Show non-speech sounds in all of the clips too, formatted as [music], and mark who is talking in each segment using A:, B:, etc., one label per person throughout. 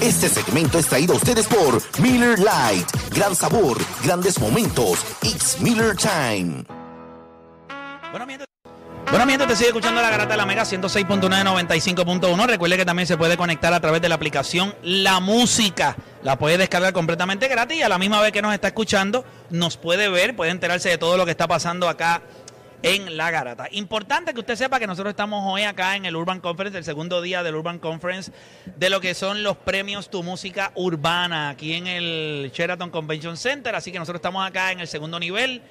A: Este segmento es traído a ustedes por Miller Lite. Gran sabor, grandes momentos. It's Miller Time.
B: Bueno, mientras, bueno, te sigue escuchando la garata de la Mega 106.9, 95.1. Recuerde que también se puede conectar a través de la aplicación La Música. La puede descargar completamente gratis y a la misma vez que nos está escuchando, nos puede ver, puede enterarse de todo lo que está pasando acá en la garata. Importante que usted sepa que nosotros estamos hoy acá en el Urban Conference, el segundo día del Urban Conference, de lo que son los premios Tu Música Urbana, aquí en el Sheraton Convention Center. Así que nosotros estamos acá en el segundo nivel.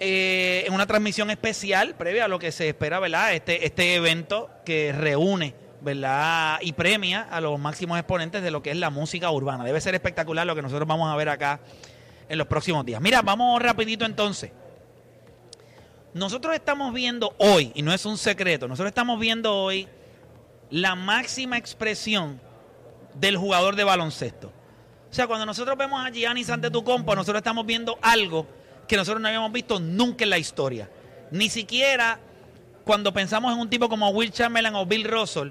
B: eh, en una transmisión especial previa a lo que se espera, ¿verdad? Este, este evento que reúne, ¿verdad? Y premia a los máximos exponentes de lo que es la música urbana. Debe ser espectacular lo que nosotros vamos a ver acá en los próximos días. Mira, vamos rapidito entonces. Nosotros estamos viendo hoy, y no es un secreto, nosotros estamos viendo hoy la máxima expresión del jugador de baloncesto. O sea, cuando nosotros vemos a Giannis Antetokounmpo, nosotros estamos viendo algo que nosotros no habíamos visto nunca en la historia. Ni siquiera cuando pensamos en un tipo como Will Chamberlain o Bill Russell,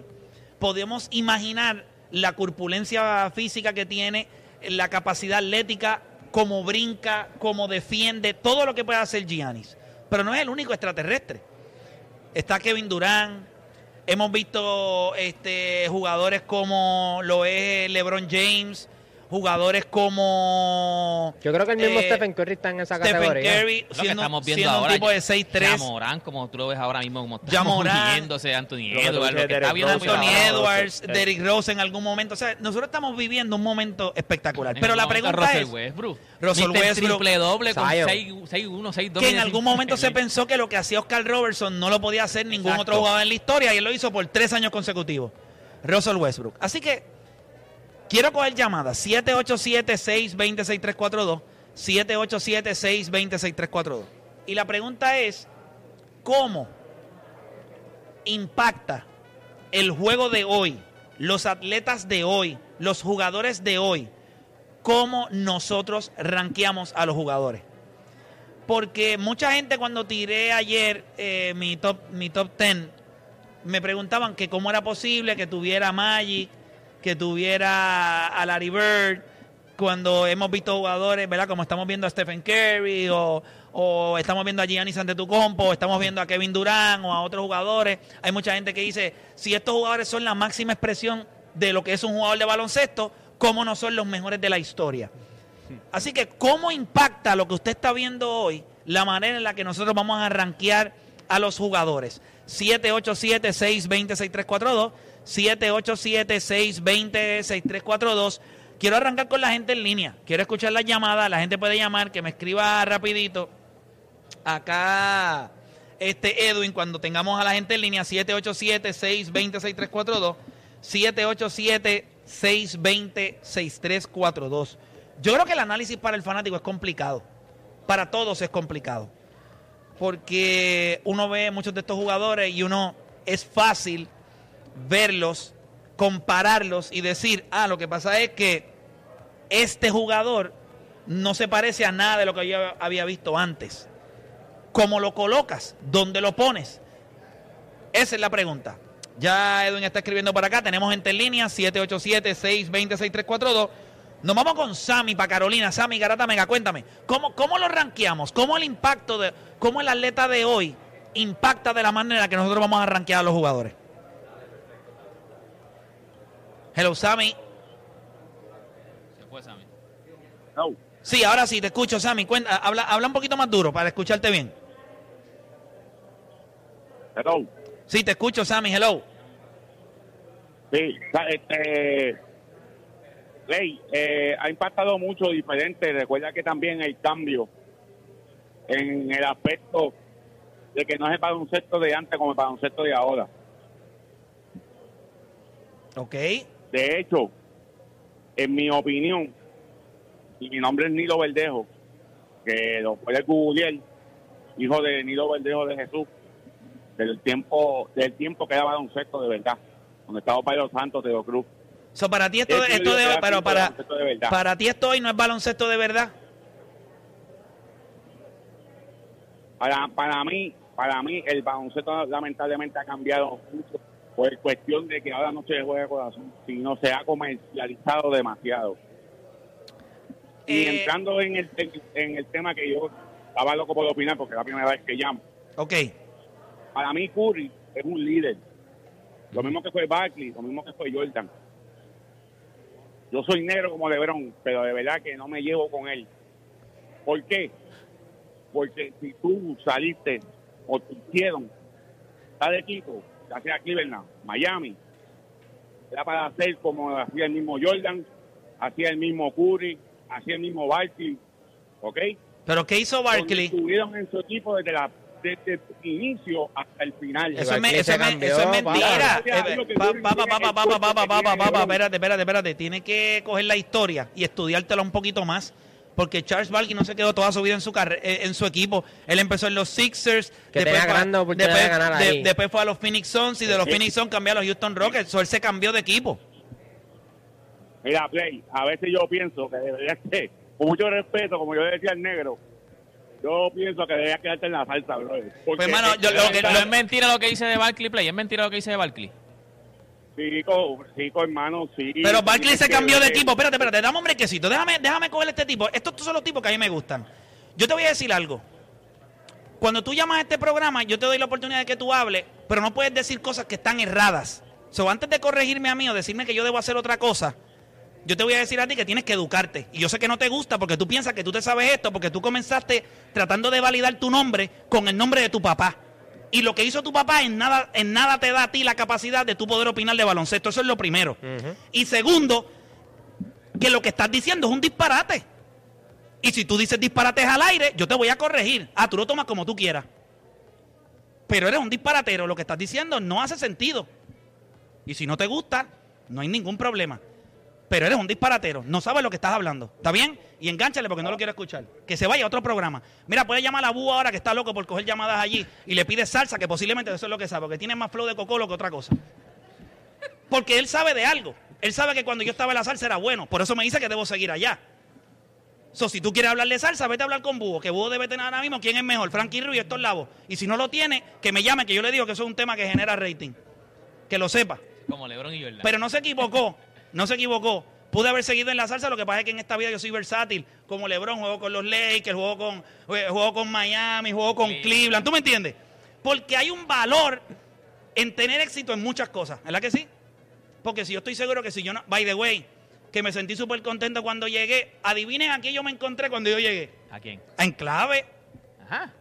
B: podemos imaginar la corpulencia física que tiene, la capacidad atlética, cómo brinca, cómo defiende, todo lo que puede hacer Giannis. Pero no es el único extraterrestre. Está Kevin Durant. Hemos visto este, jugadores como lo es LeBron James, jugadores como
C: Yo creo que el mismo
B: eh,
C: Stephen Curry está en esa
B: Stephen
C: categoría.
B: Curry,
D: que estamos viendo
B: siendo
D: ahora.
B: un tipo de 6'3".
D: Morán, como tú lo ves ahora mismo, como está moviéndose Anthony Edwards, lo que está
C: Derrick
D: viendo
B: Anthony. Edwards,
C: sí.
B: Derrick Rose en algún momento. O sea, nosotros estamos viviendo un momento espectacular. Pero la pregunta
D: Russell
B: es
D: Westbrook.
B: Russell. Westbrook,
D: triple doble con
C: Zion.
D: 6-1, 6-2.
B: que en algún momento se pensó que lo que hacía Oscar Robertson no lo podía hacer ningún
D: Exacto.
B: otro jugador en la historia y él lo hizo por tres años consecutivos. Russell Westbrook. Así que quiero coger llamadas. 787-620-6342. 787-620-6342. Y la pregunta es, ¿cómo impacta el juego de hoy, los atletas de hoy, los jugadores de hoy, cómo nosotros rankeamos a los jugadores? Porque mucha gente cuando tiré ayer eh, mi top mi top 10 me preguntaban que cómo era posible que tuviera Magic, que tuviera a Larry Bird, cuando hemos visto jugadores, ¿verdad? Como estamos viendo a Stephen Curry o, estamos viendo a Giannis Antetokounmpo, o estamos viendo a Kevin Durant o a otros jugadores. Hay mucha gente que dice, si estos jugadores son la máxima expresión de lo que es un jugador de baloncesto, ¿cómo no son los mejores de la historia? Así que, ¿cómo impacta lo que usted está viendo hoy la manera en la que nosotros vamos a rankear a los jugadores? 787-620-6342, 787-620-6342. Quiero arrancar con la gente en línea. Quiero escuchar las llamadas. La gente puede llamar, que me escriba rapidito. Acá, este Edwin, cuando tengamos a la gente en línea, 787-620-6342, 787-620-6342. Yo creo que el análisis para el fanático es complicado. Para todos es complicado. Porque uno ve muchos de estos jugadores y uno es fácil verlos, compararlos y decir, ah, lo que pasa es que este jugador no se parece a nada de lo que yo había visto antes. ¿Cómo lo colocas? ¿Dónde lo pones? Esa es la pregunta. Ya Edwin está escribiendo para acá. Tenemos gente en línea, 787-620-6342. Nos vamos con Sammy para Carolina. Sammy Garata Mega, cuéntame. ¿Cómo, ¿Cómo lo rankeamos? ¿Cómo el impacto de. ¿Cómo el atleta de hoy impacta de la manera que nosotros vamos a rankear a los jugadores? Hello, Sammy.
D: Se fue, Sammy.
E: No.
B: Sí, ahora sí, te escucho, Sammy. Cuenta, habla, habla un poquito más duro para escucharte bien.
E: Hello.
B: Sí, te escucho, Sammy. Hello.
E: Sí, este. Ley, eh, ha impactado mucho diferente. Recuerda que también hay cambio en el aspecto de que no es el baloncesto de antes como el baloncesto de ahora.
B: Ok.
E: De hecho, en mi opinión, y mi nombre es Nilo Verdejo, que lo puede googlear, hijo de Nilo Verdejo de Jesús, del tiempo, del tiempo que era baloncesto de verdad, donde estaba Pablo Santos de los Cruz.
B: So, para ti esto, esto de, pero para,
E: de
B: para ti esto hoy no es baloncesto de verdad.
E: Para, para mí, para mí el baloncesto lamentablemente ha cambiado mucho por cuestión de que ahora no se juega corazón, sino se ha comercializado demasiado. Y
B: Eh,
E: entrando en el, en, en el tema que yo estaba loco por opinar, porque es la primera vez que llamo,
B: Ok.
E: para mí Curry es un líder. Lo mismo que fue Barkley, lo mismo que fue Jordan. Yo soy negro como LeBron, pero de verdad que no me llevo con él. ¿Por qué? Porque si tú saliste o te hicieron tal equipo, ya sea Cleveland, Miami, era para hacer como hacía el mismo Jordan, hacía el mismo Curry, hacía el mismo Barkley, ¿ok?
B: Pero ¿qué hizo Barkley?
E: Estuvieron en su equipo desde, la, desde el inicio hasta el final.
B: Eso es, me- eso
C: cambió,
B: eso es
C: papá.
B: mentira.
E: Gracias a
B: Eh,
E: Dios que
B: pa-
E: Curry
B: pa- pa-
E: tiene
B: pa-
E: el
B: pa- pa-
E: cuerpo
B: pa-
E: que
B: pa- pa-
E: tiene
B: pa-
E: LeBron.
B: Espérate, espérate, espérate. Tiene que coger la historia y estudiártela un poquito más. Porque Charles Barkley no se quedó toda su vida en su eh, en su equipo. Él empezó en los Sixers.
C: Que tenía
B: fue-
C: de
B: después, de- después fue a los Phoenix Suns y de los
E: Sí.
B: Phoenix Suns cambió a los Houston Rockets. So, él se cambió de equipo.
E: Mira, Play, a veces yo pienso que debería ser, con mucho respeto, como yo le decía al negro, yo pienso que debería quedarte en la salsa, bro.
B: Pues, mano, yo-
D: Pero,
B: lo que-
D: pero
B: lo-
D: es mentira lo que dice de Barkley Play, es mentira lo que dice de Barkley.
E: Chico, chico, hermano, sí.
B: Pero Barkley se cambió de equipo. Espérate, espérate, dame un brequecito. Déjame, déjame coger este tipo. Estos son los tipos que a mí me gustan. Yo te voy a decir algo. Cuando tú llamas a este programa, yo te doy la oportunidad de que tú hables, pero no puedes decir cosas que están erradas. So, antes de corregirme a mí o decirme que yo debo hacer otra cosa, yo te voy a decir a ti que tienes que educarte. Y yo sé que no te gusta porque tú piensas que tú te sabes esto, porque tú comenzaste tratando de validar tu nombre con el nombre de tu papá. Y lo que hizo tu papá en nada, en nada te da a ti la capacidad de tú poder opinar de baloncesto. Eso es lo primero. Y segundo, que lo que estás diciendo es un disparate. Y si tú dices disparates al aire, yo te voy a corregir. Ah, tú lo tomas como tú quieras. Pero eres un disparatero. Lo que estás diciendo no hace sentido. Y si no te gusta, no hay ningún problema. Pero eres un disparatero. No sabes lo que estás hablando. ¿Está bien? Y engánchale porque no lo quiero escuchar. Que se vaya a otro programa. Mira, puede llamar a Búho ahora que está loco por coger llamadas allí y le pide salsa, que posiblemente eso es lo que sabe, porque tiene más flow de cocolo que otra cosa. Porque él sabe de algo. Él sabe que cuando yo estaba en la salsa era bueno. Por eso me dice que debo seguir allá. So, si tú quieres hablar de salsa, vete a hablar con Búho, que Búho debe tener ahora mismo quién es mejor, Frankie Ruiz y Héctor Lavo. Y si no lo tiene, que me llame, que yo le digo que eso es un tema que genera rating. Que lo sepa.
D: Como LeBron y Jordan.
B: Pero no se equivocó, no se equivocó. Pude haber seguido en la salsa, lo que pasa es que en esta vida yo soy versátil. Como LeBron, juego con los Lakers, juego con, juego con Miami, juego con
D: Cleveland.
B: Cleveland. ¿Tú me entiendes? Porque hay un valor en tener éxito en muchas cosas. ¿Verdad que sí? Porque si yo estoy seguro que si yo no. By the way, que me sentí súper contento cuando llegué. Adivinen a qué yo me encontré cuando yo llegué.
D: ¿A quién?
B: En clave.
D: Ajá.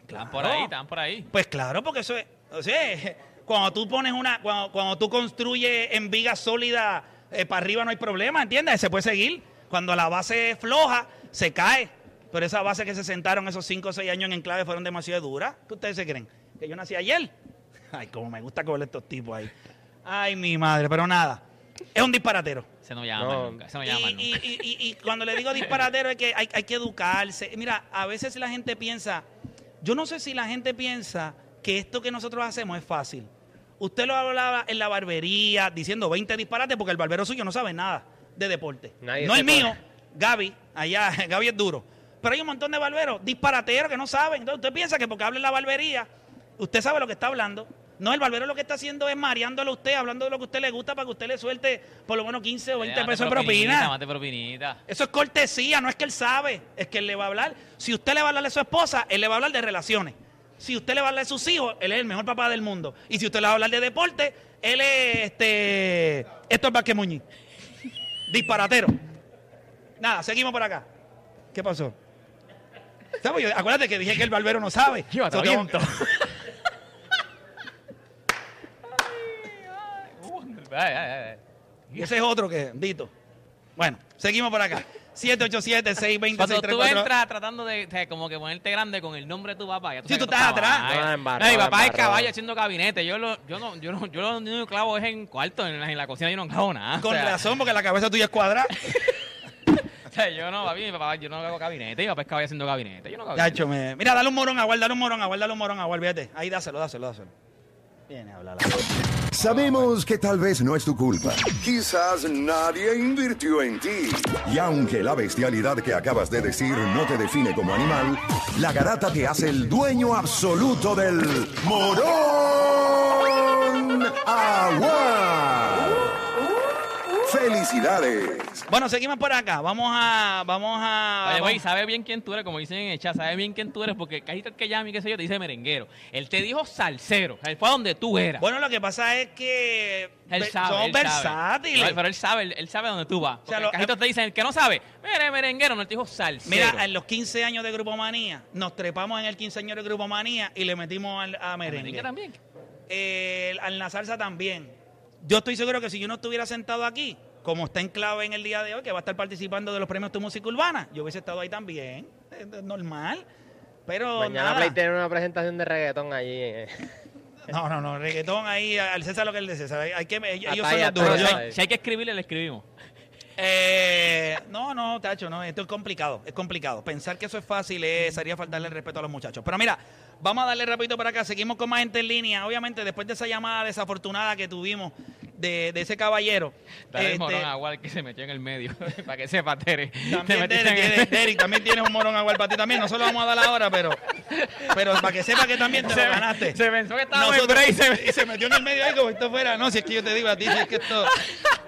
D: Están por
B: Claro.
D: ahí, están por ahí.
B: Pues claro, porque eso es. O sea, cuando tú pones una. Cuando, cuando tú construyes en viga sólida eh, para arriba no hay problema, ¿entiendes? Se puede seguir. Cuando la base es floja, se cae. Pero esa base que se sentaron esos 5 o 6 años en enclave fueron demasiado duras. ¿Qué ustedes se creen? ¿Que yo nací ayer? [laughs] Ay, como me gusta coger estos tipos ahí. Ay, mi madre, pero nada. Es un disparatero.
D: Se no llama
C: No.
D: nunca. Se no
B: Y,
D: llama
B: y-
D: nunca.
B: y- y- y cuando le digo disparatero es que hay, hay que educarse. Mira, a veces la gente piensa, yo no sé si la gente piensa que esto que nosotros hacemos es fácil. Usted lo hablaba en la barbería diciendo 20 disparates porque el barbero suyo no sabe nada de deporte.
C: Nadie
B: no el mío. Gaby, allá, [laughs] Gaby es duro. Pero hay un montón de barberos disparateros que no saben. Entonces usted piensa que porque habla en la barbería, usted sabe lo que está hablando. No, el barbero lo que está haciendo es mareándolo a usted, hablando de lo que a usted le gusta para que usted le suelte por lo menos 15 o 20
D: Date
B: pesos de
D: propinita,
B: propina.
D: Propinita.
B: Eso es cortesía, no es que él sabe, es que él le va a hablar. Si usted le va a hablar de su esposa, él le va a hablar de relaciones. Si usted le va a hablar de sus hijos, él es el mejor papá del mundo. Y si usted le va a hablar de deporte, él es este. Esto es Vázquez Muñiz. Disparatero. Nada, seguimos por acá. ¿Qué pasó? ¿Sabes? Yo- acuérdate que dije que el barbero no sabe. [laughs]
D: Llévate
B: So. [laughs]
D: Ay, ay, ay, ay.
B: Y ese es otro que, Dito. Bueno, seguimos por acá. 787-620-6342.
D: Cuando tú entras tratando de, como que ponerte grande con el nombre de tu papá.
B: Sí,
D: sabes
B: tú estás atrás.
C: No,
D: No, mi papá es caballo haciendo gabinete. Yo, lo, yo, no, yo, no, yo lo único que clavo es en cuarto, en la, en la cocina yo no clavo nada.
B: Con
D: o sea,
B: razón, porque la cabeza tuya es cuadrada. [laughs]
D: yo no, papi, mi papá, yo no hago gabinete. Mi papá es caballo haciendo gabinete. Yo no hago
B: Chacho, me- Mira, dale un morón a dale un morón a dale un morón a olvídate. Ahí dáselo, dáselo, dáselo. Viene a hablar.
F: Sabemos que tal vez no es tu culpa. Quizás nadie invirtió en ti. Y aunque la bestialidad que acabas de decir no te define como animal, la garata te hace el dueño absoluto del morón agua. ¡Felicidades!
B: Bueno, seguimos por acá. Vamos a. Vamos a.
D: Oye, güey, sabe bien quién tú eres, como dicen en el chat, sabe bien quién tú eres, porque casi que llama y qué sé yo te dice merenguero. Él te dijo salsero, o sea, él fue a donde tú eras.
B: Bueno, lo que pasa es que.
D: él sabe, él sabe.
B: versátiles.
D: No, Pero él sabe, él, él sabe dónde tú vas.
B: sea,
D: Porque
B: lo-
D: casi todos te dicen, el que no sabe, mire, merenguero, no, él te dijo salsero.
B: Mira, en los 15 años de Grupo Manía, nos trepamos en el 15 años de Grupo Manía y le metimos al, a merengue.
D: merengue también.
B: Eh, al la salsa también. Yo estoy seguro que si yo no estuviera sentado aquí, como está en clave en el día de hoy, que va a estar participando de los premios Tu Música Urbana, yo hubiese estado ahí también. Es es normal. Pero
C: Mañana
B: nada.
C: Play tiene una presentación de reggaetón allí. eh. [laughs]
B: No, no, no, reggaetón ahí, al César lo que es de César. Hay, hay que, ellos, ellos son los duros. Yo-.
D: Si hay que escribirle, le escribimos.
B: Eh, no, no, Tacho, no, esto es complicado, es complicado. Pensar que eso es fácil es, sería faltarle el respeto a los muchachos. Pero mira, vamos a darle rapidito para acá, seguimos con más gente en línea. Obviamente, después de esa llamada desafortunada que tuvimos de, de ese caballero.
D: Dale el
B: este,
D: morón a Wal que se metió en el medio, [laughs] para que sepa, Tere. Te
B: también
D: metiste
B: Derek,
D: en el-
B: tiene- [laughs] Derek, también tienes un morón agua para ti también. No se lo vamos a dar ahora, pero, pero para que sepa que también te
D: Se-
B: lo ganaste.
D: se pensó que en
B: Nosotros-
D: break y se-
B: metió en el medio ahí como si esto fuera. No, si es que yo te digo a ti, si es que esto,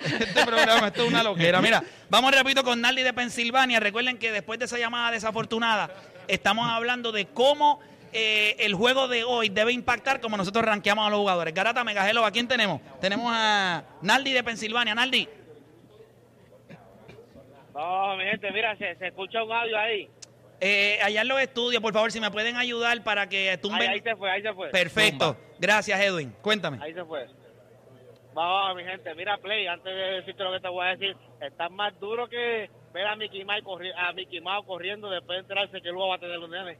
B: este programa, esto es una loquera. Mira, vamos rapidito con Naldi de Pensilvania. Recuerden que después de esa llamada desafortunada, estamos hablando de cómo eh, el juego de hoy debe impactar como nosotros rankeamos a los jugadores. Garata Megajelo, ¿a quién tenemos? Tenemos a Naldi de Pensilvania. Naldi,
G: No, mi gente, mira, se, se escucha un audio ahí.
B: eh, allá en los estudios, por favor, si me pueden ayudar para que
G: Ahí,
B: tumben.
G: ahí se fue, ahí se fue.
B: Perfecto. Gracias, Edwin. Cuéntame.
G: Ahí se fue. Vamos, mi gente, mira, Play, antes de decirte lo que te voy a decir, está más duro que ver a Mickey Mouse, corri- a Mickey Mouse corriendo después de enterarse que luego va a tener los nenes.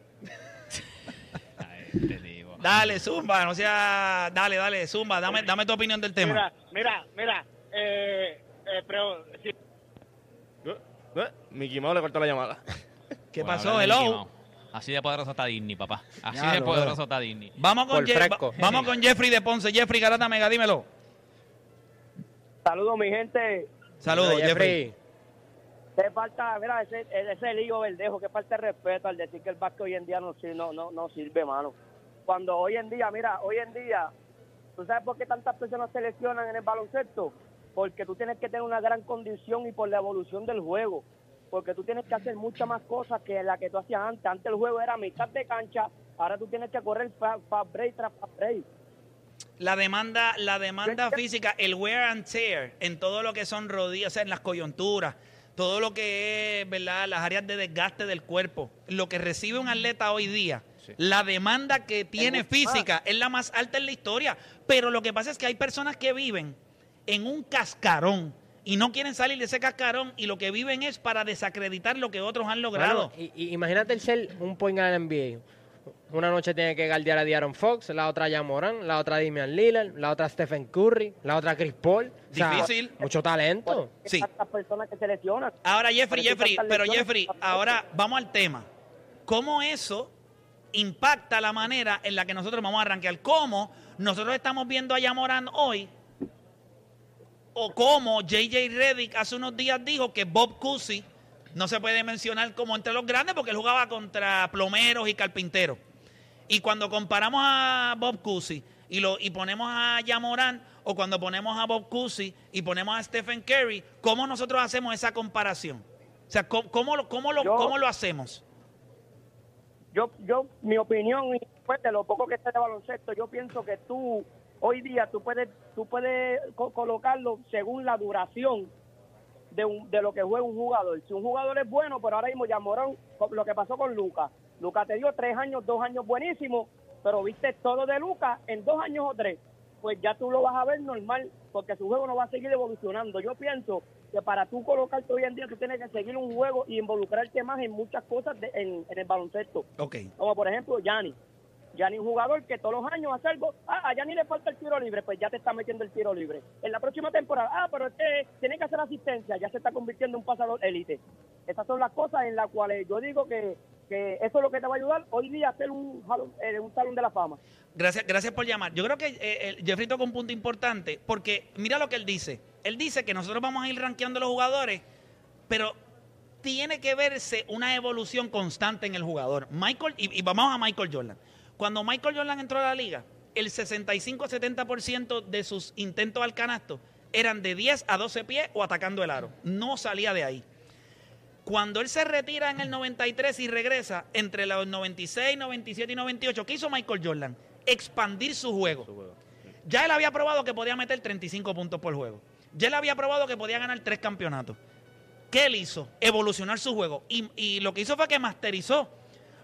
D: Ay, te digo.
B: Dale, Zumba, no sea. Dale, dale, Zumba, dame, dame tu opinión del tema.
G: Mira, mira, mira, eh, eh, pero si
C: Mickey Mouse le cortó la llamada. [laughs]
B: ¿Qué
D: Bueno,
B: pasó? Hello.
D: Así de poderoso está Disney, papá. Así
B: Ya
D: de poderoso está Disney.
B: Vamos con, va- vamos con Jeffrey de Ponce. Jeffrey Garata Mega, dímelo.
H: Saludos, mi gente.
B: Saludos, Jeffrey.
H: Qué falta, mira, ese, ese lío verdejo, que falta de respeto al decir que el básquet hoy en día no, no, no, no sirve, mano. Cuando hoy en día, mira, hoy en día, ¿tú sabes por qué tantas personas se lesionan en el baloncesto? Porque tú tienes que tener una gran condición y por la evolución del juego. Porque tú tienes que hacer muchas más cosas que la que tú hacías antes. Antes el juego era mitad de cancha, ahora tú tienes que correr fast, fast break tras fast break.
B: La demanda, la demanda física, el wear and tear en todo lo que son rodillas, o sea, en las coyunturas, todo lo que es, ¿verdad? Las áreas de desgaste del cuerpo, lo que recibe un atleta hoy día, la demanda que tiene física es la más alta en la historia. Pero lo que pasa es que hay personas que viven en un cascarón y no quieren salir de ese cascarón y lo que viven es para desacreditar lo que otros han logrado.
C: Y, y imagínate el ser un point guard en NBA. Una noche tiene que guardiar a Diaron Fox, la otra ya Morán, la otra Damian Lillard, la otra Stephen Curry, la otra Chris Paul. O sea,
B: Difícil.
C: Mucho talento.
H: Hay
B: Sí.
H: tantas personas que se lesionan.
B: Ahora, Jeffrey, Jeffrey, pero. Jeffrey, ahora vamos al tema. ¿Cómo eso impacta la manera en la que nosotros vamos a arrancar? ¿Cómo nosotros estamos viendo a Yamoran hoy? ¿O cómo JJ Reddick hace unos días dijo que Bob Cousy no se puede mencionar como entre los grandes porque él jugaba contra plomeros y carpinteros? Y cuando comparamos a Bob Cousy y, lo, y ponemos a Yamoran, o cuando ponemos a Bob Cousy y ponemos a Stephen Curry, ¿cómo nosotros hacemos esa comparación? O sea, ¿cómo, cómo lo, cómo lo,
H: Yo-
B: cómo lo hacemos?
H: yo, yo, mi opinión, y pues de lo poco que sé de baloncesto, yo pienso que tú, hoy día, tú puedes, tú puedes co- colocarlo según la duración de, un- de lo que juega un jugador. Si un jugador es bueno, pero ahora mismo ya Morón, lo que pasó con Lucas. Lucas te dio tres años, dos años buenísimos, pero viste todo de Lucas en dos años o tres. pues ya tú lo vas a ver normal, porque su juego no va a seguir evolucionando. Yo pienso que para tú colocarte hoy en día, tú tienes que seguir un juego y involucrarte más en muchas cosas de- en, en el baloncesto.
B: Ok.
H: Como por ejemplo, Yanni. Yanni es un jugador que todos los años hace algo. Ah, a Yanni le falta el tiro libre, pues ya te está metiendo el tiro libre. En la próxima temporada, ah, pero este tiene que hacer asistencia, ya se está convirtiendo en un pasador élite. Esas son las cosas en las cuales yo digo que, que eso es lo que te va a ayudar hoy día a ser un, eh, un salón de la fama.
B: Gracias, gracias por llamar. Yo creo que eh, el- Jeffrey toca un punto importante, porque mira lo que él dice. Él dice que nosotros vamos a ir rankeando los jugadores, pero tiene que verse una evolución constante en el jugador. Michael, y vamos a Michael Jordan. Cuando Michael Jordan entró a la liga, el 65-70% de sus intentos al canasto eran de 10 a 12 pies o atacando el aro. No salía de ahí. Cuando él se retira en el 93 y regresa entre los 96, 97 y 98, ¿qué hizo Michael Jordan? Expandir su juego. Ya él había probado que podía meter 35 puntos por juego. Ya él había probado que podía ganar tres campeonatos. ¿Qué él hizo? Evolucionar su juego. Y, y lo que hizo fue que masterizó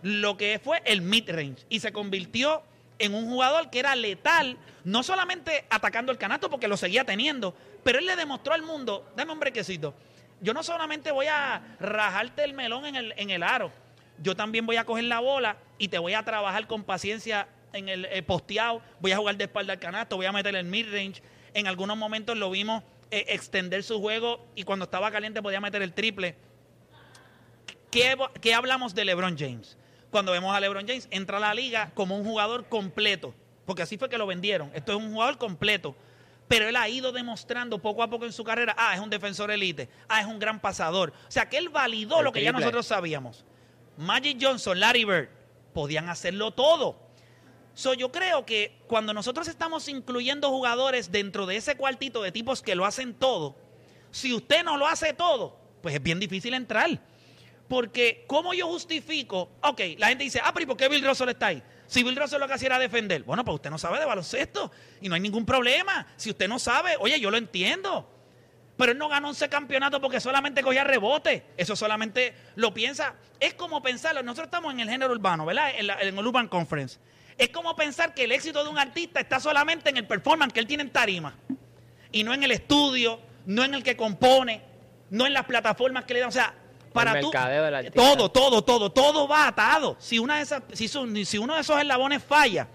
B: lo que fue el mid-range. Y se convirtió en un jugador que era letal, no solamente atacando el canasto, porque lo seguía teniendo, pero él le demostró al mundo, dame un brequecito, yo no solamente voy a rajarte el melón en el, en el aro, yo también voy a coger la bola y te voy a trabajar con paciencia en el eh, posteado, voy a jugar de espalda al canasto, voy a meter el mid-range. En algunos momentos lo vimos eh, extender su juego y cuando estaba caliente podía meter el triple. ¿Qué, qué hablamos de LeBron James? Cuando vemos a LeBron James, entra a la liga como un jugador completo, porque así fue que lo vendieron. Esto es un jugador completo. Pero él ha ido demostrando poco a poco en su carrera, ah, es un defensor elite, ah, es un gran pasador. O sea, que él validó
C: El
B: lo que ya nosotros sabíamos. Magic Johnson, Larry Bird, podían hacerlo todo. So, yo creo que cuando nosotros estamos incluyendo jugadores dentro de ese cuartito de tipos que lo hacen todo, si usted no lo hace todo, pues es bien difícil entrar. Porque, ¿cómo yo justifico? Ok, la gente dice, ah, pero ¿y por qué Bill Russell está ahí? Si Bill Russell lo que hacía era defender. Bueno, pues usted no sabe de baloncesto y no hay ningún problema. Si usted no sabe, oye, yo lo entiendo. Pero él no ganó 11 campeonatos porque solamente cogía rebote. Eso solamente lo piensa. Es como pensarlo. Nosotros estamos en el género urbano, ¿verdad? En, la- en el Urban Conference. Es como pensar que el éxito de un artista está solamente en el performance que él tiene en tarima. Y no en el estudio, no en el que compone, no en las plataformas que le dan. O sea, para tú. Todo, todo, todo, todo va atado. Si, una de esas, si, su- si uno de esos eslabones falla,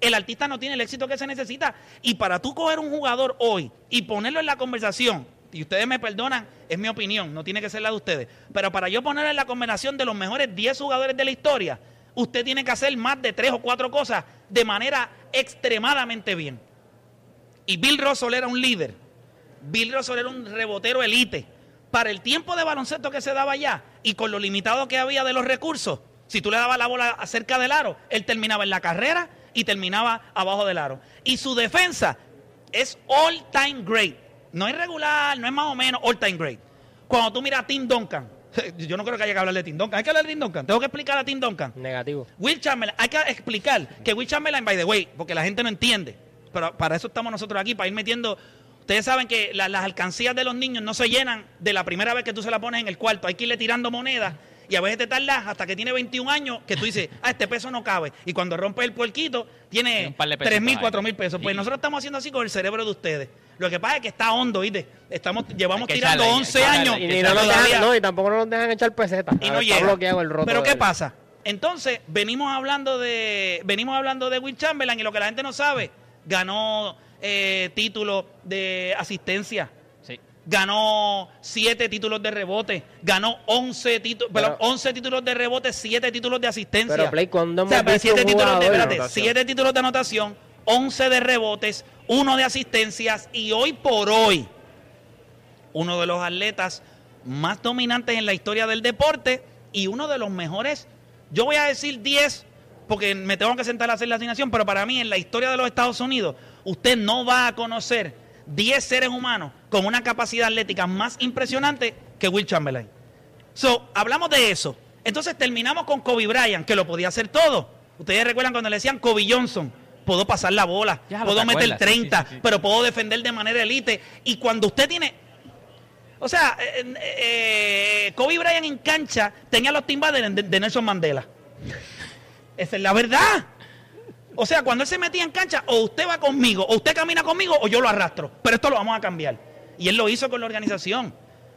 B: el artista no tiene el éxito que se necesita. Y para tú coger un jugador hoy y ponerlo en la conversación, y ustedes me perdonan, es mi opinión, no tiene que ser la de ustedes, pero para yo ponerlo en la combinación de los mejores 10 jugadores de la historia, usted tiene que hacer más de tres o cuatro cosas de manera extremadamente bien. Y Bill Russell era un líder. Bill Russell era un rebotero elite. Para el tiempo de baloncesto que se daba allá y con lo limitado que había de los recursos, si tú le dabas la bola cerca del aro, él terminaba en la carrera y terminaba abajo del aro. Y su defensa es all time great. No es regular, no es más o menos all time great. Cuando tú miras a Tim Duncan, [laughs] yo no creo que haya que hablar de Tim Duncan. Hay que hablar de Tim Duncan. Tengo que explicar a Tim Duncan.
C: Negativo.
B: Will Chamberlain, hay que explicar que Will Chamberlain, by the way, porque la gente no entiende, pero para eso estamos nosotros aquí, para ir metiendo. Ustedes saben que la- las alcancías de los niños no se llenan de la primera vez que tú se la pones en el cuarto. Hay que irle tirando monedas y a veces te tardas hasta que tiene 21 años que tú dices, [laughs] ah, este peso no cabe. Y cuando rompes el puerquito,
D: Tiene
B: tiene
D: un par de
B: 3 mil,
D: pesitos
B: 4
D: ahí.
B: mil pesos. Pues
D: Sí.
B: nosotros estamos haciendo así con el cerebro de ustedes. Lo que pasa es que está hondo, ¿viste? Estamos, llevamos
D: que
B: tirando
D: echarle, hay
B: 11
D: que echarle,
B: años.
C: Y, no nos dejan, no, y tampoco nos dejan echar pesetas.
B: y no
C: está
B: llega.
C: bloqueado el roto.
B: Pero ¿qué
C: él.
B: pasa? Entonces, venimos hablando de venimos hablando de Will Chamberlain y lo que la gente no sabe, ganó eh, títulos de asistencia,
D: Sí.
B: ganó siete títulos de rebote, ganó 11 títulos,
C: Pero-
B: 11 títulos de rebote, siete títulos de asistencia.
C: Pero, Play, ¿cuándo
B: O sea,
C: hemos visto
B: siete
C: un
B: títulos de, espérate,
C: Anotación.
B: siete títulos de anotación, 11 de rebotes, uno de asistencias y hoy por hoy uno de los atletas más dominantes en la historia del deporte y uno de los mejores, yo voy a decir 10 porque me tengo que sentar a hacer la asignación, pero para mí en la historia de los Estados Unidos, usted no va a conocer 10 seres humanos con una capacidad atlética más impresionante que Will Chamberlain. So, hablamos de eso. Entonces terminamos con Kobe Bryant, que lo podía hacer todo. Ustedes recuerdan cuando le decían Kobe Johnson, puedo pasar la bola,
D: Ya,
B: puedo
D: te
B: meter
D: acuerdas, sí,
B: 30,
D: sí, sí.
B: pero puedo defender de manera elite. Y cuando usted tiene o sea, eh, eh, Kobe Bryant en cancha tenía los timbales de, de Nelson Mandela. Esa es la verdad. O sea, cuando él se metía en cancha, o usted va conmigo, o usted camina conmigo, o yo lo arrastro. Pero esto lo vamos a cambiar. Y él lo hizo con la organización.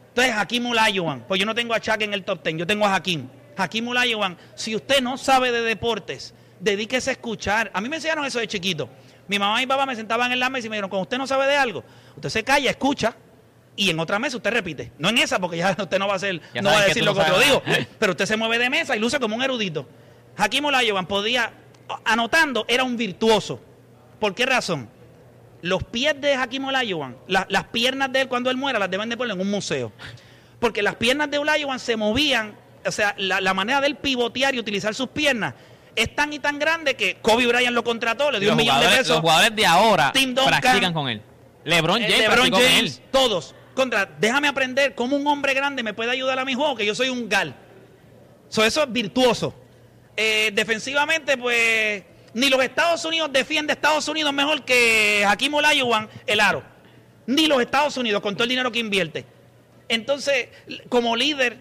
B: Entonces, Hakim Olajuwon, pues yo no tengo a Chuck en el top 10, yo tengo a Hakim. Hakim Olajuwon, si usted no sabe de deportes, dedíquese a escuchar. A mí me enseñaron eso de chiquito. Mi mamá y mi papá me sentaban en la mesa y me dijeron, cuando usted no sabe de algo, usted se calla, escucha, y en otra mesa usted repite. No en esa, porque ya [laughs] usted no va a hacer, no va a
D: que
B: decir lo
D: no
B: que
D: sabes
B: digo. [laughs] Pero usted se mueve de mesa y luce como un erudito. Hakim Olajuwon podía, anotando, era un virtuoso. ¿Por qué razón? Los pies de Hakim Olajuwon, la- las piernas de él cuando él muera, las deben de poner en un museo. Porque las piernas de Olajuwon se movían, o sea, la, la manera de él pivotear y utilizar sus piernas es tan y tan grande que Kobe Bryant lo contrató, le dio
D: Los
B: un millón de pesos.
D: los jugadores de ahora
B: Tim Duncan,
D: practican con él. LeBron
B: Eh,
D: James
B: LeBron
D: con
B: James,
D: él.
B: todos. Contra, déjame aprender cómo un hombre grande me puede ayudar a mi juego, que yo soy un gal. So, eso es virtuoso. Eh, defensivamente, pues, ni los Estados Unidos defiende Estados Unidos mejor que Hakim Olajuwon, el aro. Ni los Estados Unidos, con todo el dinero que invierte. Entonces, como líder,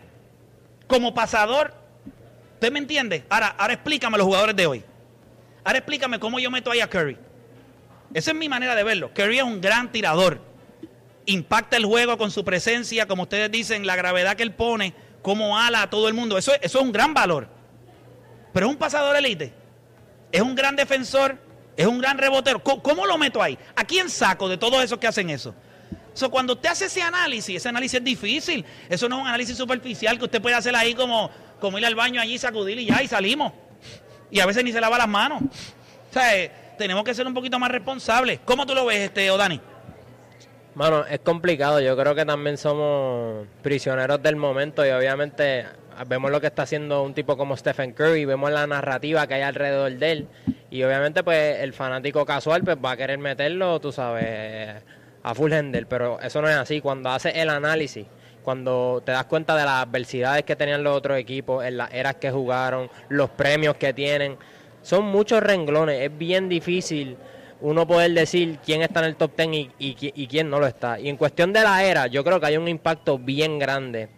B: como pasador, ¿usted me entiende? Ahora, ahora explícame los jugadores de hoy. Ahora explícame cómo yo meto ahí a Curry. Esa es mi manera de verlo. Curry es un gran tirador. Impacta el juego con su presencia, como ustedes dicen, la gravedad que él pone, cómo ala a todo el mundo. Eso, eso es un gran valor. Pero es un pasador elite. Es un gran defensor. Es un gran rebotero. ¿Cómo, lo meto ahí? ¿A quién saco de todos esos que hacen eso? So, cuando usted hace ese análisis, ese análisis es difícil. Eso no es un análisis superficial que usted puede hacer ahí como, como ir al baño allí, sacudir y ya, y salimos. Y a veces ni se lava las manos. O sea, eh, tenemos que ser un poquito más responsables. ¿Cómo tú lo ves, este, Odani?
C: Mano, es complicado. Yo creo que también somos prisioneros del momento y obviamente vemos lo que está haciendo un tipo como Stephen Curry, vemos la narrativa que hay alrededor de él y obviamente pues el fanático casual pues va a querer meterlo, tú sabes, a full handle, pero eso no es así. Cuando haces el análisis, cuando te das cuenta de las adversidades que tenían los otros equipos, en las eras que jugaron, los premios que tienen, son muchos renglones, es bien difícil uno poder decir quién está en el top 10 y, y y quién no lo está. Y en cuestión de la era, yo creo que hay un impacto bien grande.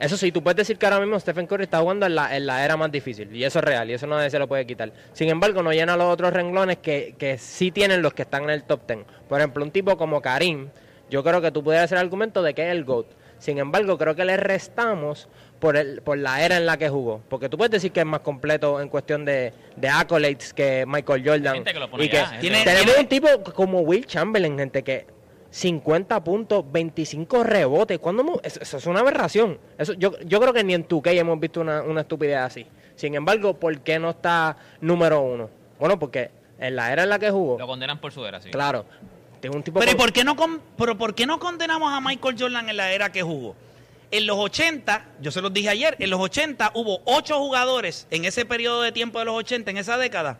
C: Eso sí, tú puedes decir que ahora mismo Stephen Curry está jugando en la, en la era más difícil, y eso es real, y eso nadie se lo puede quitar. Sin embargo, no llena los otros renglones que, que sí tienen los que están en el top 10. Por ejemplo, un tipo como Karim, yo creo que tú pudieras hacer el argumento de que es el GOAT. Sin embargo, creo que le restamos por, el, por la era en la que jugó. Porque tú puedes decir que es más completo en cuestión de, de accolades que Michael Jordan.
D: gente que lo pone
C: y que tenemos un tipo como Will Chamberlain, gente que 50 puntos, 25 rebotes. ¿Cuándo hemos- eso, eso es una aberración. Eso, yo, yo creo que ni en 2K hemos visto una, una estupidez así. Sin embargo, ¿por qué no está número uno? Bueno, porque en la era en la que jugó,
D: Lo condenan por su era, sí.
C: claro, un tipo
B: Pero ¿y
C: con-
B: por qué, no con- pero ¿por qué no condenamos a Michael Jordan en la era que jugó? En los 80, yo se los dije ayer, en los 80 hubo 8 jugadores en ese periodo de tiempo de los 80, en esa década,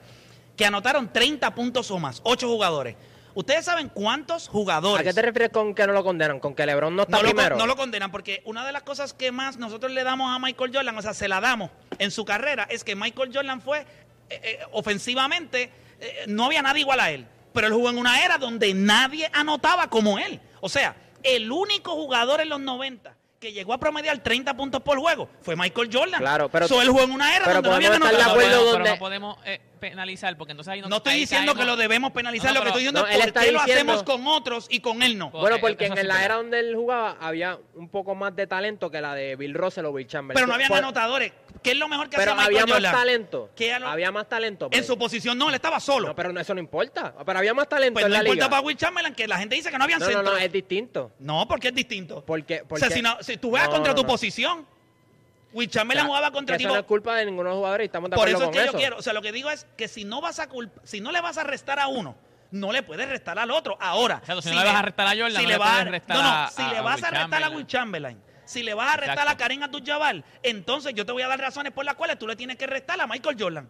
B: que anotaron 30 puntos o más. 8 jugadores. ¿Ustedes saben cuántos jugadores?
C: ¿A qué te refieres con que no lo condenan? ¿Con que LeBron no está
B: no, lo,
C: primero?
B: con- no lo condenan porque una de las cosas que más nosotros le damos a Michael Jordan, o sea, se la damos en su carrera, es que Michael Jordan fue eh, eh, ofensivamente, eh, no había nadie igual a él, pero él jugó en una era donde nadie anotaba como él. O sea, el único jugador en los 90 que llegó a promediar 30 puntos por juego fue Michael Jordan.
C: Claro, pero-
B: So, él jugó en una era donde no había anotado.
D: Pero no podemos eh, penalizar porque entonces ahí no
B: No estoy
D: ahí
B: diciendo que lo debemos penalizar,
D: No, no,
B: lo que estoy diciendo
C: no,
B: es por qué lo hacemos con otros y con él no.
C: Bueno, porque en la era donde él jugaba había un poco más de talento que la de Bill Russell o Bill Chamberlain.
B: Pero no habían
C: Por-
B: anotadores. ¿Qué es lo mejor que
C: Pero
B: hacía
C: había
B: Michael
C: más talento.
B: Que lo-
C: Había más talento.
B: En
C: pues.
B: su posición no, él estaba solo.
C: No, pero no, eso no importa. Pero había más talento
B: pues
C: en
B: no
C: la
B: importa
C: liga.
B: para Will Chamberlain que la gente dice que no habían
C: No, no, no, es distinto.
B: No, porque es distinto.
C: Porque,
B: o sea, si, no- si tú
C: No,
B: contra
C: no,
B: tu
C: no.
B: posición, Will Chamberlain
C: O sea,
B: jugaba contra
C: que eso
B: tipo...
C: no es culpa de ninguno de los jugadores y estamos de
B: Por
C: acuerdo
B: eso es
C: con
B: que
C: eso.
B: yo quiero, o sea, lo que digo es que si no vas a culp- si no le vas a restar a uno, no le puedes restar al otro. Ahora,
D: si no le vas a restar a Jordan, no le
B: vas
D: puedes restar
B: no, no,
D: a-
B: si
D: a-
B: le
D: a
B: vas a restar a
D: Chamberlain.
B: Will Chamberlain, si le vas a restar
D: Exacto.
B: a Karen Abdul-Jabbar, entonces yo te voy a dar razones por las cuales tú le tienes que restar a Michael Jordan.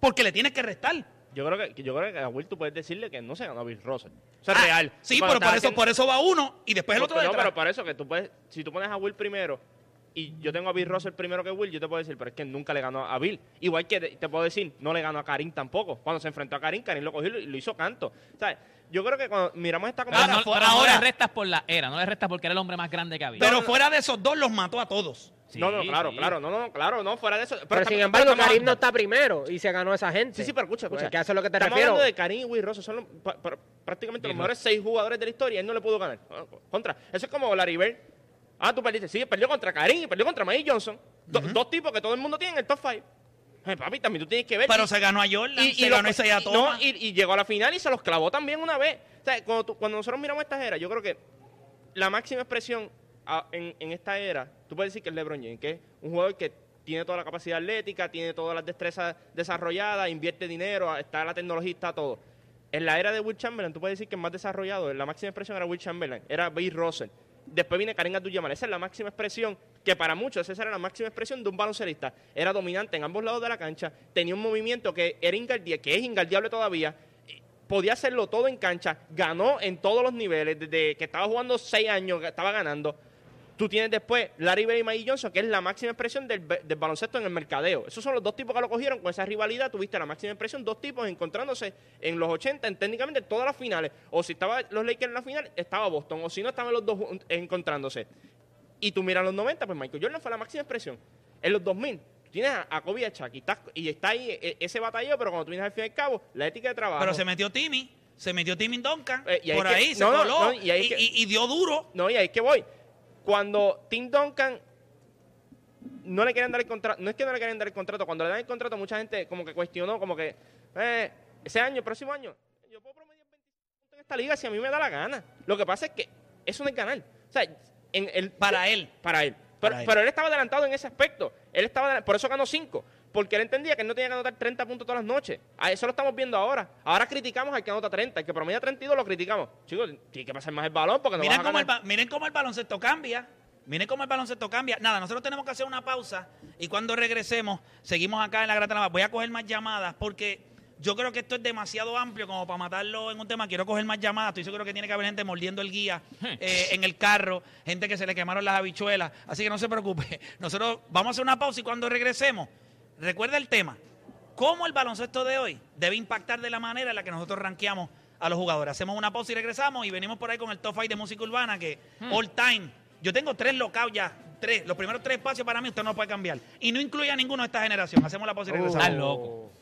B: Porque le tienes que restar.
I: Yo creo que yo creo que a Will tú puedes decirle que no se ganó a Bill Russell. Eso es
B: Ah,
I: real.
B: Sí, pero por eso,
I: haciendo-
B: por eso va uno y después el otro
I: no,
B: detrás.
I: pero para eso que tú puedes, si tú pones a Will primero y yo tengo a Bill Russell primero que Will, yo te puedo decir, pero es que nunca le ganó a Bill. Igual que te, te puedo decir, no le ganó a Karim tampoco. Cuando se enfrentó a Karim, Karim lo cogió y lo, hizo canto. ¿Sabes? yo creo que cuando miramos esta
D: Pero,
I: comparación...
D: no- pero no le restas por la era, no le restas porque era el hombre más grande que había.
B: Pero fuera de esos dos los mató a todos.
I: no, no, claro,
D: sí.
I: claro, no, no, claro, no, fuera de eso.
C: Pero, sin
I: estamos-
C: embargo, Karim no está primero y se ganó esa gente.
I: Sí, sí, pero escucha, escucha.
C: Pues, que eso es lo que te
I: Estamos
C: refiero.
I: hablando de Karim y Will Russell, son los- pa- pa- prácticamente los mejores seis jugadores de la historia, él no le pudo ganar. Contra, eso es como Larry Bird. Ah, tú perdiste, sí, perdió contra Karim y perdió contra Mike Johnson. Do- Dos tipos que todo el mundo tiene en el top five. Eh, papi, también tú tienes que ver.
B: Pero
I: Y-
B: se ganó a Jordan, se
I: lo-
B: ganó Isaiah
I: y- no, y, y llegó a la final y se los clavó también una vez. O sea, cuando, tú- cuando nosotros miramos estas eras, yo creo que la máxima expresión a- en, en esta era, tú puedes decir que es LeBron James, que es un jugador que tiene toda la capacidad atlética, tiene todas las destrezas desarrolladas, invierte dinero, está la tecnología, está todo. En la era de Will Chamberlain, tú puedes decir que el más desarrollado, la máxima expresión era Will Chamberlain, era Bill Russell. Después viene Karim Abdul-Jabbar. Esa es la máxima expresión, que para muchos esa era la máxima expresión de un baloncelista. Era dominante en ambos lados de la cancha, tenía un movimiento que era ingardia- que es ingardiable todavía, podía hacerlo todo en cancha, ganó en todos los niveles, desde que estaba jugando seis años, estaba ganando. Tú tienes después Larry Bird y Mike Johnson, que es la máxima expresión del, del baloncesto en el mercadeo. Esos son los dos tipos que lo cogieron con esa rivalidad. Tuviste la máxima expresión, dos tipos encontrándose en los 80, en técnicamente todas las finales. O si estaba los Lakers en la final, estaba Boston. O si no, estaban los dos encontrándose. Y tú miras los 90, pues Michael Jordan fue la máxima expresión. En los 2000, tú tienes a, Kobe y a Shaq, y, está ahí e- ese batalleo, pero cuando tú vienes al fin y al cabo, la ética de trabajo.
B: Pero se metió Timmy, se metió Timmy Duncan,
I: Eh, y ahí
B: por
I: que-
B: ahí se
I: no,
B: coló
I: no, y ahí
B: y,
I: que-
B: y- y dio duro.
I: No, y ahí es que voy. Cuando Tim Duncan no le quieren dar el contrato, no es que no le quieren dar el contrato, cuando le dan el contrato mucha gente como que cuestionó, como que eh, ese año, el próximo año, yo puedo promediar 25 puntos en esta liga si a mí me da la gana. Lo que pasa es que eso no es ganar. O sea, en el,
B: Para él.
I: Para él. Pero,
B: Para él.
I: pero él estaba adelantado en ese aspecto. Él estaba por eso ganó 5. Porque él entendía que él no tenía que anotar 30 puntos todas las noches. A eso lo estamos viendo ahora. Ahora criticamos al que anota 30. El que promedia 32 lo criticamos. Chicos, tiene que pasar más el balón porque no
B: miren,
I: vas a
B: cómo el,
I: ganar.
B: miren cómo el baloncesto cambia. Miren cómo el baloncesto cambia. Nada, nosotros tenemos que hacer una pausa y cuando regresemos, seguimos acá en la Grata Nava. Voy a coger más llamadas porque yo creo que esto es demasiado amplio como para matarlo en un tema. Quiero coger más llamadas. Estoy seguro que tiene que haber gente mordiendo el guía [laughs] eh, en el carro, gente que se le quemaron las habichuelas. Así que no se preocupe. [laughs] Nosotros vamos a hacer una pausa y cuando regresemos, recuerda el tema. ¿Cómo el baloncesto de hoy debe impactar de la manera en la que nosotros rankeamos a los jugadores? Hacemos una pausa y regresamos y venimos por ahí con el top 5 de música urbana que all time. Yo tengo tres locados ya, tres. Los primeros tres espacios para mí usted no puede cambiar. Y no incluye a ninguno de esta generación. Hacemos la pausa y regresamos.
D: Estás loco.